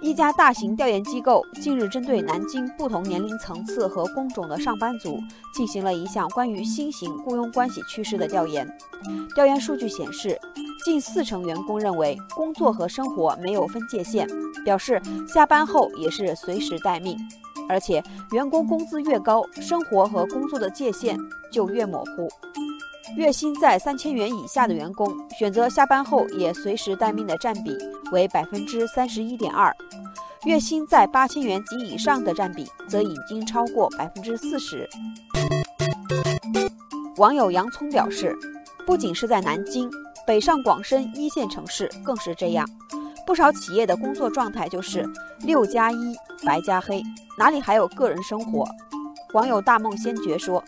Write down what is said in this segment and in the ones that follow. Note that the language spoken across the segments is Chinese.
一家大型调研机构近日针对南京不同年龄层次和工种的上班族进行了一项关于新型雇佣关系趋势的调研。调研数据显示，近四成员工认为工作和生活没有分界线，表示下班后也是随时待命。而且，员工工资越高，生活和工作的界限就越模糊。月薪在三千元以下的员工，选择下班后也随时待命的占比为百分之三十一点二；月薪在八千元及以上的占比则已经超过百分之四十。网友洋葱表示，不仅是在南京，北上广深一线城市更是这样。不少企业的工作状态就是六加一白加黑，哪里还有个人生活？网友大梦先觉说：“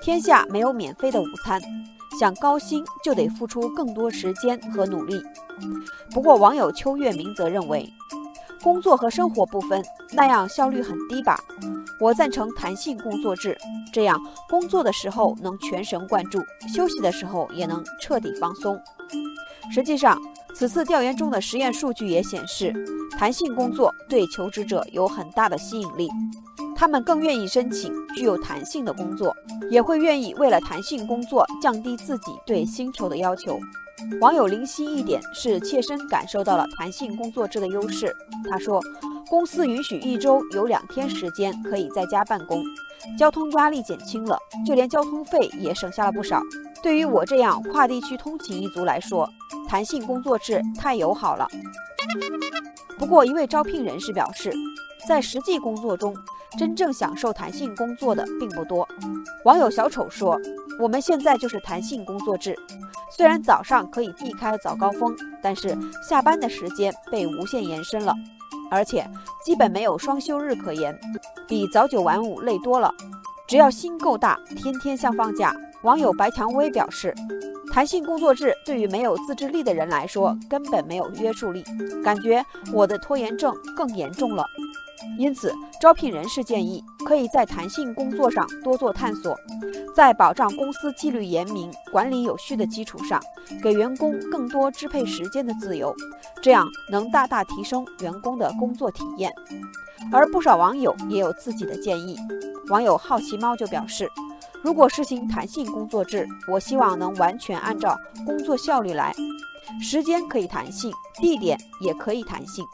天下没有免费的午餐，想高薪就得付出更多时间和努力。”不过，网友邱月明则认为，工作和生活不分，那样效率很低吧？我赞成弹性工作制，这样工作的时候能全神贯注，休息的时候也能彻底放松。实际上，此次调研中的实验数据也显示，弹性工作对求职者有很大的吸引力。他们更愿意申请具有弹性的工作，也会愿意为了弹性工作降低自己对薪酬的要求。网友林夕一点是切身感受到了弹性工作制的优势。他说，公司允许一周有两天时间可以在家办公，交通压力减轻了，就连交通费也省下了不少。对于我这样跨地区通勤一族来说，弹性工作制太友好了。不过，一位招聘人士表示，在实际工作中，真正享受弹性工作的并不多。网友小丑说：“我们现在就是弹性工作制，虽然早上可以避开早高峰，但是下班的时间被无限延伸了，而且基本没有双休日可言，比早九晚五累多了。只要心够大，天天像放假。”网友白蔷薇表示，弹性工作制对于没有自制力的人来说根本没有约束力，感觉我的拖延症更严重了。因此，招聘人士建议可以在弹性工作上多做探索，在保障公司纪律严明、管理有序的基础上，给员工更多支配时间的自由，这样能大大提升员工的工作体验。而不少网友也有自己的建议。网友好奇猫就表示。如果实行弹性工作制，我希望能完全按照工作效率来，时间可以弹性，地点也可以弹性。